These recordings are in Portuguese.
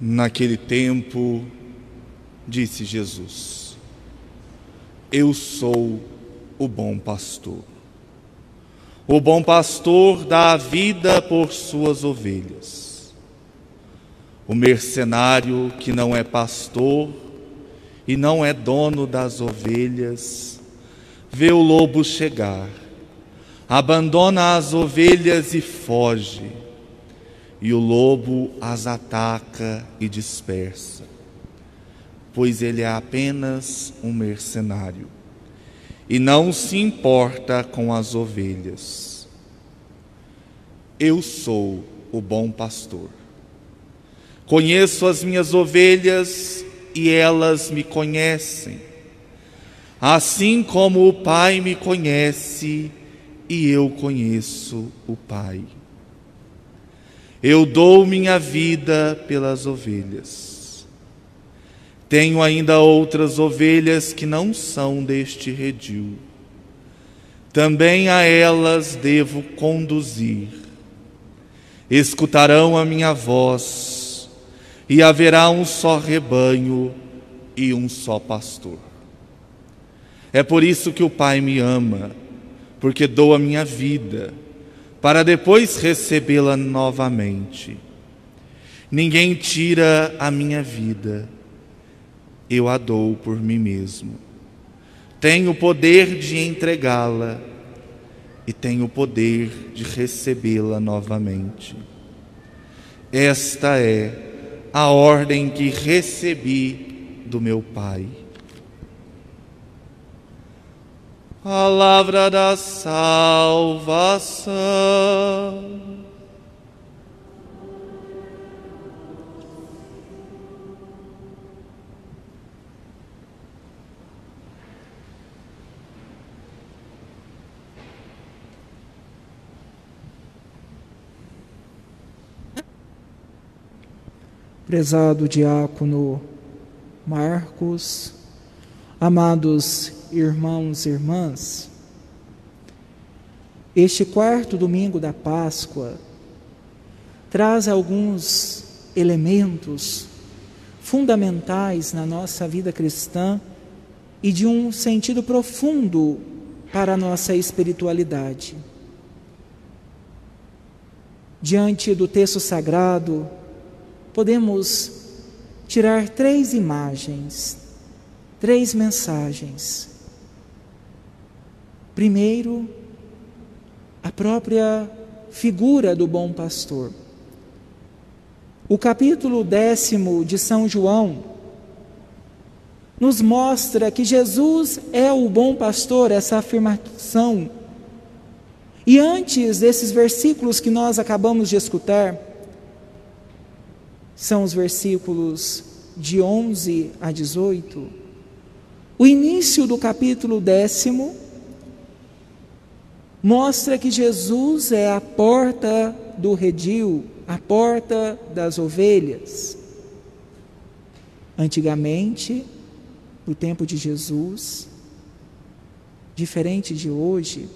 Naquele tempo, disse Jesus: Eu sou o bom pastor. O bom pastor dá a vida por suas ovelhas. O mercenário que não é pastor e não é dono das ovelhas, vê o lobo chegar, abandona as ovelhas e foge e o lobo as ataca e dispersa, pois ele é apenas um mercenário e não se importa com as ovelhas. Eu sou o bom pastor. Conheço as minhas ovelhas e elas me conhecem, assim como o Pai me conhece e eu conheço o Pai. Eu dou minha vida pelas ovelhas. Tenho ainda outras ovelhas que não são deste redil. Também a elas devo conduzir. Escutarão a minha voz, e haverá um só rebanho e um só pastor. É por isso que o Pai me ama, porque dou a minha vida para depois recebê-la novamente. Ninguém tira a minha vida, eu a dou por mim mesmo. Tenho o poder de entregá-la e tenho o poder de recebê-la novamente. Esta é a ordem que recebi do meu Pai. Palavra da salvação. Prezado diácono Marcos, amados irmãos e irmãs, este quarto domingo da Páscoa traz alguns elementos fundamentais na nossa vida cristã e de um sentido profundo para a nossa espiritualidade. Diante do texto sagrado, podemos tirar três imagens, três mensagens Primeiro, a própria figura do bom pastor. O capítulo décimo de São João nos mostra que Jesus é o bom pastor, essa afirmação. E antes desses versículos que nós acabamos de escutar, são os versículos de 11 a 18, o início do capítulo décimo mostra que Jesus é a porta do redil, a porta das ovelhas. Antigamente, no tempo de Jesus, diferente de hoje,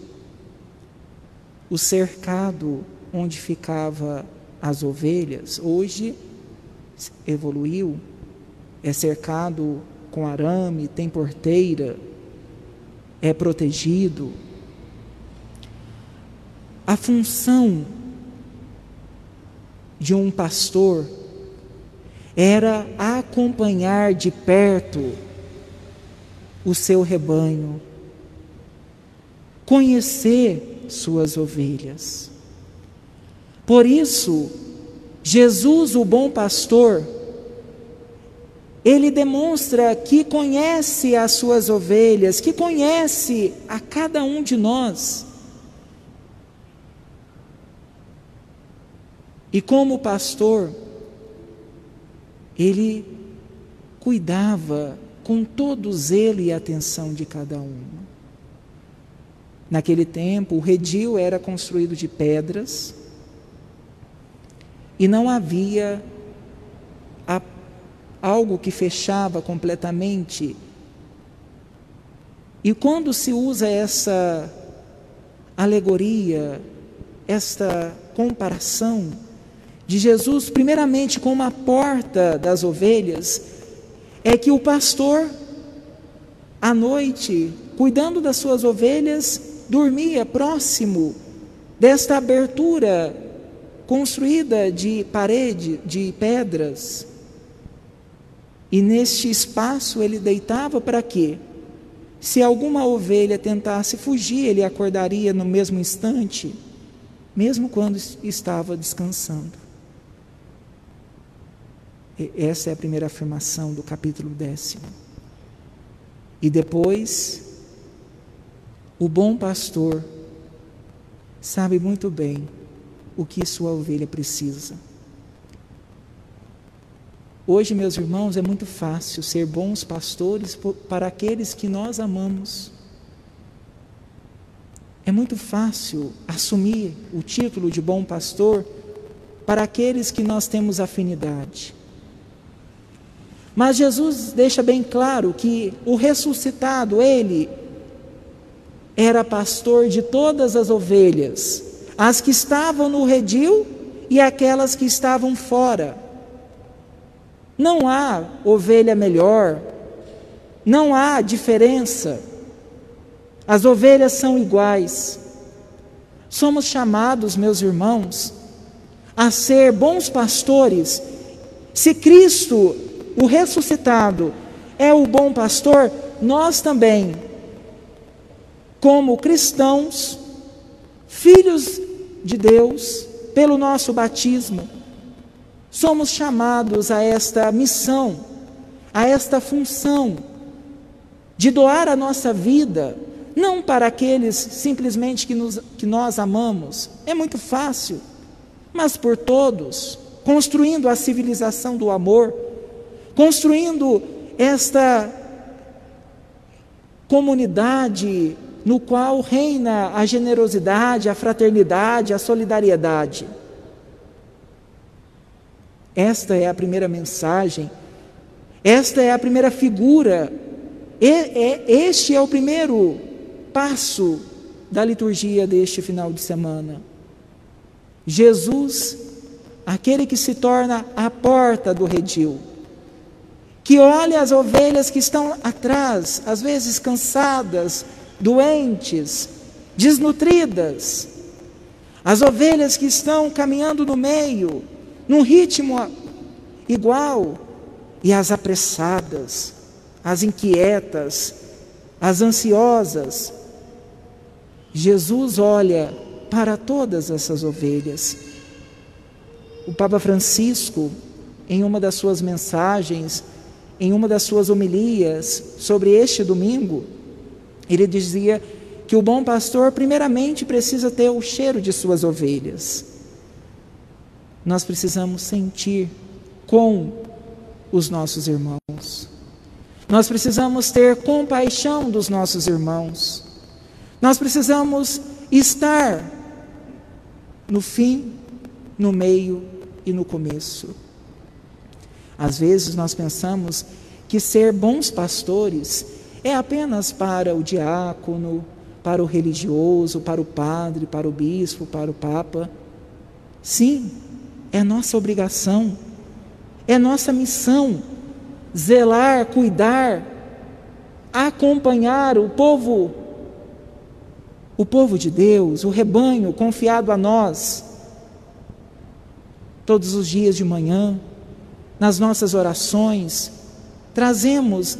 o cercado onde ficava as ovelhas, hoje evoluiu, é cercado com arame, tem porteira, é protegido, a função de um pastor era acompanhar de perto o seu rebanho, conhecer suas ovelhas. Por isso, Jesus, o bom pastor, ele demonstra que conhece as suas ovelhas, que conhece a cada um de nós. E como pastor, ele cuidava com todo zelo e atenção de cada um. Naquele tempo, o redil era construído de pedras e não havia a, algo que fechava completamente. E quando se usa essa alegoria, esta comparação de Jesus, primeiramente com uma porta das ovelhas, é que o pastor, à noite, cuidando das suas ovelhas, dormia próximo desta abertura construída de parede, de pedras. E neste espaço ele deitava para quê? Se alguma ovelha tentasse fugir, ele acordaria no mesmo instante, mesmo quando estava descansando. Essa é a primeira afirmação do capítulo décimo. E depois o bom pastor sabe muito bem o que sua ovelha precisa. Hoje, meus irmãos, é muito fácil ser bons pastores para aqueles que nós amamos. É muito fácil assumir o título de bom pastor para aqueles que nós temos afinidade. Mas Jesus deixa bem claro que o ressuscitado, ele era pastor de todas as ovelhas, as que estavam no redil e aquelas que estavam fora. Não há ovelha melhor, não há diferença. As ovelhas são iguais. Somos chamados, meus irmãos, a ser bons pastores. Se Cristo, o ressuscitado, é o bom pastor, nós também como cristãos, filhos de Deus, pelo nosso batismo, somos chamados a esta missão, a esta função de doar a nossa vida, não para aqueles simplesmente que, nos, que nós amamos, é muito fácil, mas por todos, construindo a civilização do amor, construindo esta comunidade no qual reina a generosidade, a fraternidade, a solidariedade. Esta é a primeira mensagem, esta é a primeira figura, este é o primeiro passo da liturgia deste final de semana. Jesus, aquele que se torna a porta do redil, que olha as ovelhas que estão atrás, às vezes cansadas, doentes, desnutridas, as ovelhas que estão caminhando no meio, num ritmo igual, e as apressadas, as inquietas, as ansiosas. Jesus olha para todas essas ovelhas. O Papa Francisco, em uma das suas mensagens, em uma das suas homilias sobre este domingo, ele dizia que o bom pastor, primeiramente, precisa ter o cheiro de suas ovelhas. Nós precisamos sentir com os nossos irmãos. Nós precisamos ter compaixão dos nossos irmãos. Nós precisamos estar no fim, no meio e no começo. Às vezes nós pensamos que ser bons pastores é apenas para o diácono, para o religioso, para o padre, para o bispo, para o papa. Sim, é nossa obrigação, é nossa missão zelar, cuidar, acompanhar o povo, o povo de Deus, o rebanho confiado a nós, todos os dias de manhã, nas nossas orações, trazemos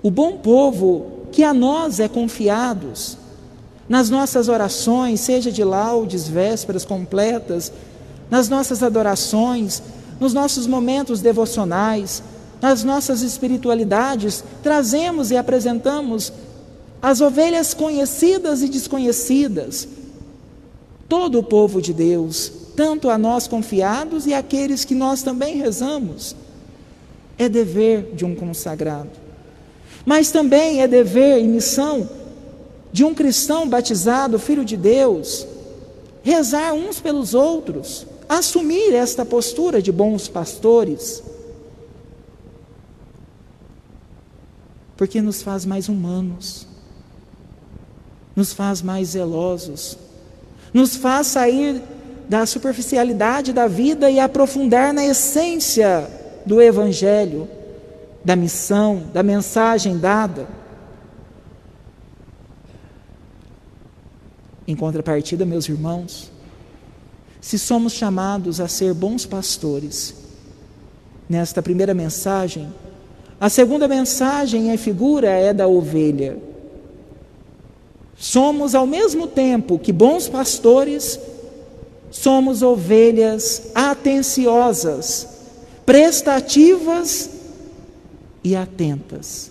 o bom povo que a nós é confiados, nas nossas orações, seja de laudes, vésperas completas, nas nossas adorações, nos nossos momentos devocionais, nas nossas espiritualidades, trazemos e apresentamos as ovelhas conhecidas e desconhecidas, todo o povo de Deus, tanto a nós confiados e aqueles que nós também rezamos. É dever de um consagrado. Mas também é dever e missão de um cristão batizado, filho de Deus, rezar uns pelos outros, assumir esta postura de bons pastores, porque nos faz mais humanos, nos faz mais zelosos, nos faz sair da superficialidade da vida e aprofundar na essência do Evangelho, da missão, da mensagem dada. Em contrapartida, meus irmãos, se somos chamados a ser bons pastores, nesta primeira mensagem, a segunda mensagem e figura é da ovelha. Somos ao mesmo tempo que bons pastores, somos ovelhas atenciosas, prestativas e atentas.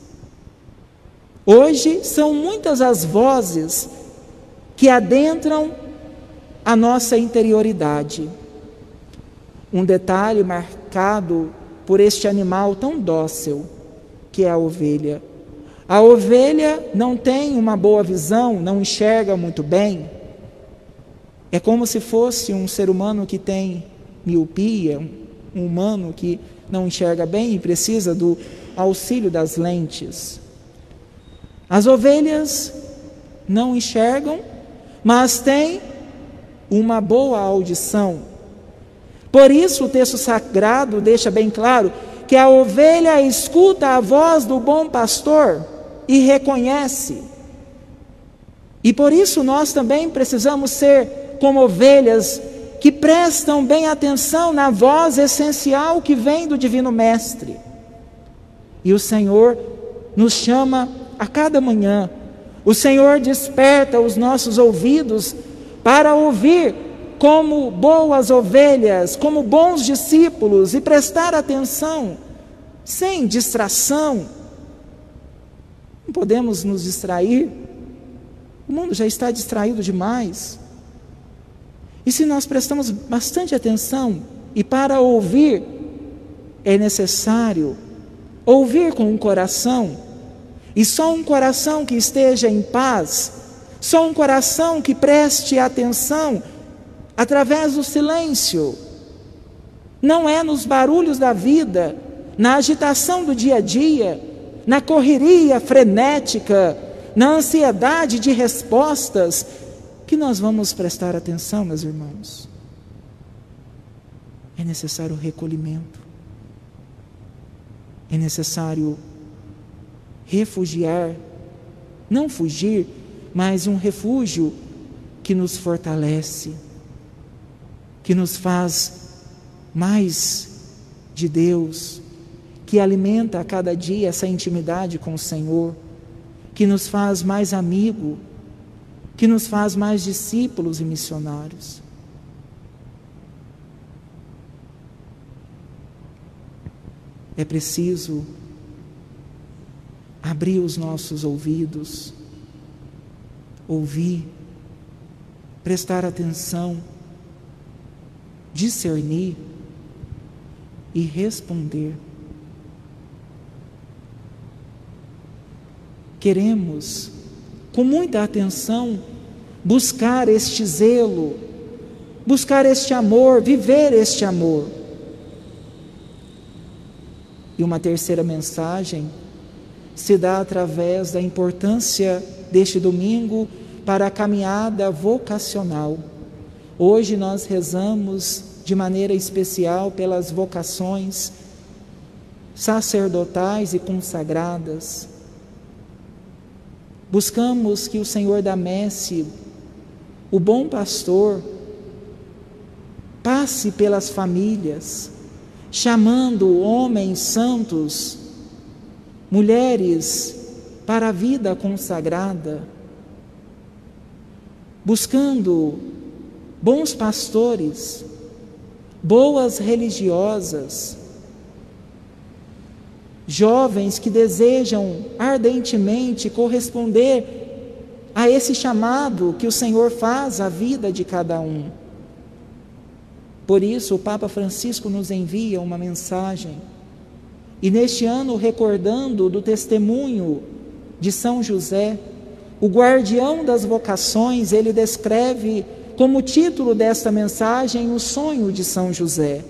Hoje são muitas as vozes que adentram a nossa interioridade. Um detalhe marcado por este animal tão dócil, que é a ovelha. A ovelha não tem uma boa visão, não enxerga muito bem. É como se fosse um ser humano que tem miopia, um humano que não enxerga bem e precisa do auxílio das lentes. As ovelhas não enxergam mas tem uma boa audição. Por isso o texto sagrado deixa bem claro que a ovelha escuta a voz do bom pastor e reconhece. E por isso nós também precisamos ser como ovelhas que prestam bem atenção na voz essencial que vem do Divino Mestre. E o Senhor nos chama a cada manhã o Senhor desperta os nossos ouvidos para ouvir como boas ovelhas, como bons discípulos e prestar atenção, sem distração. Não podemos nos distrair, o mundo já está distraído demais. E se nós prestamos bastante atenção e para ouvir, é necessário ouvir com o coração e só um coração que esteja em paz, só um coração que preste atenção através do silêncio. Não é nos barulhos da vida, na agitação do dia a dia, na correria frenética, na ansiedade de respostas, que nós vamos prestar atenção, meus irmãos. É necessário recolhimento, é necessário refugiar, não fugir, mas um refúgio que nos fortalece, que nos faz mais de Deus, que alimenta a cada dia essa intimidade com o Senhor, que nos faz mais amigo, que nos faz mais discípulos e missionários. É preciso abrir os nossos ouvidos, ouvir, prestar atenção, discernir e responder. Queremos, com muita atenção, buscar este zelo, buscar este amor, viver este amor. E uma terceira mensagem se dá através da importância deste domingo para a caminhada vocacional. Hoje nós rezamos de maneira especial pelas vocações sacerdotais e consagradas. Buscamos que o Senhor da Messe, o bom pastor, passe pelas famílias, chamando homens santos mulheres para a vida consagrada, buscando bons pastores boas religiosas, jovens que desejam ardentemente corresponder a esse chamado que o Senhor faz à vida de cada um. Por isso, o Papa Francisco nos envia uma mensagem. E neste ano, recordando do testemunho de São José, o guardião das vocações, ele descreve como título desta mensagem o sonho de São José.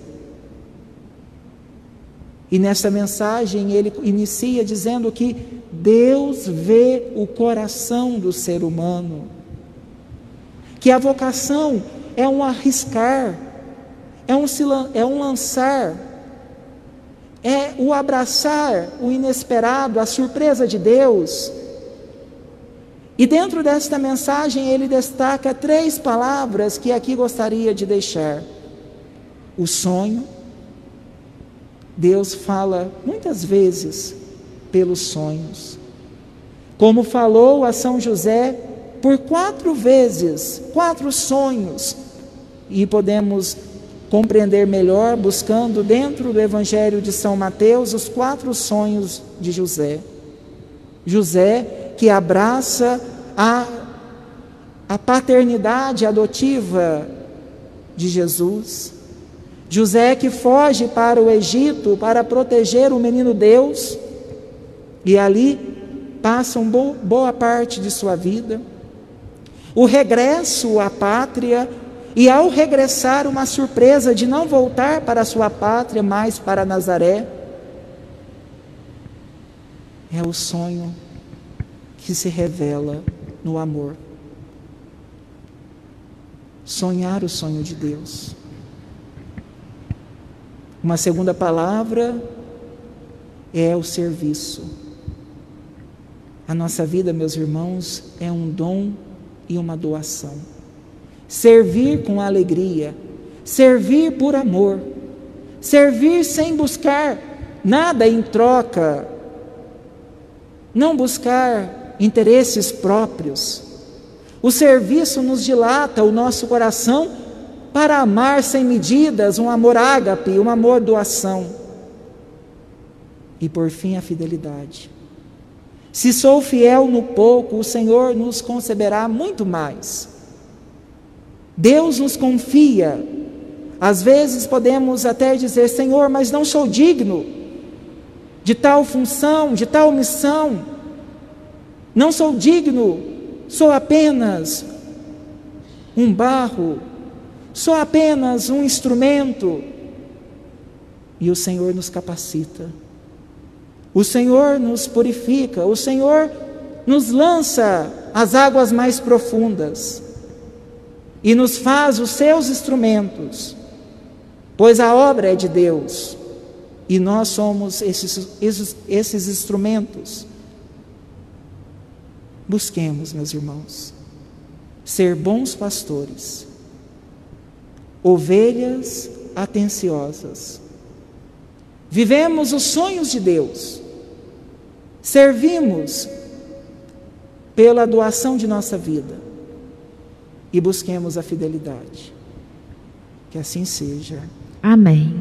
E nesta mensagem ele inicia dizendo que Deus vê o coração do ser humano, que a vocação é um arriscar, é um, é um lançar, é o abraçar o inesperado, a surpresa de Deus. E dentro desta mensagem ele destaca três palavras que aqui gostaria de deixar: o sonho, Deus fala muitas vezes pelos sonhos. Como falou a São José por quatro vezes, quatro sonhos, e podemos compreender melhor buscando dentro do Evangelho de São Mateus os quatro sonhos de José. José que abraça a, a paternidade adotiva de Jesus. José que foge para o Egito para proteger o menino Deus e ali passa uma boa parte de sua vida. O regresso à pátria e ao regressar uma surpresa de não voltar para sua pátria, mas para Nazaré. É o sonho que se revela no amor. Sonhar o sonho de Deus. Uma segunda palavra é o serviço. A nossa vida, meus irmãos, é um dom e uma doação. Servir com alegria, servir por amor, servir sem buscar nada em troca, não buscar interesses próprios. O serviço nos dilata o nosso coração para amar sem medidas, um amor ágape, um amor doação. E por fim, a fidelidade. Se sou fiel no pouco, o Senhor nos conceberá muito mais. Deus nos confia. Às vezes podemos até dizer: Senhor, mas não sou digno de tal função, de tal missão. Não sou digno, sou apenas um barro sou apenas um instrumento. E o Senhor nos capacita, o Senhor nos purifica, o Senhor nos lança às águas mais profundas. E nos faz os seus instrumentos, pois a obra é de Deus. E nós somos esses, esses, esses instrumentos. Busquemos, meus irmãos, ser bons pastores ovelhas atenciosas. Vivemos os sonhos de Deus, servimos pela doação de nossa vida e busquemos a fidelidade. Que assim seja. Amém.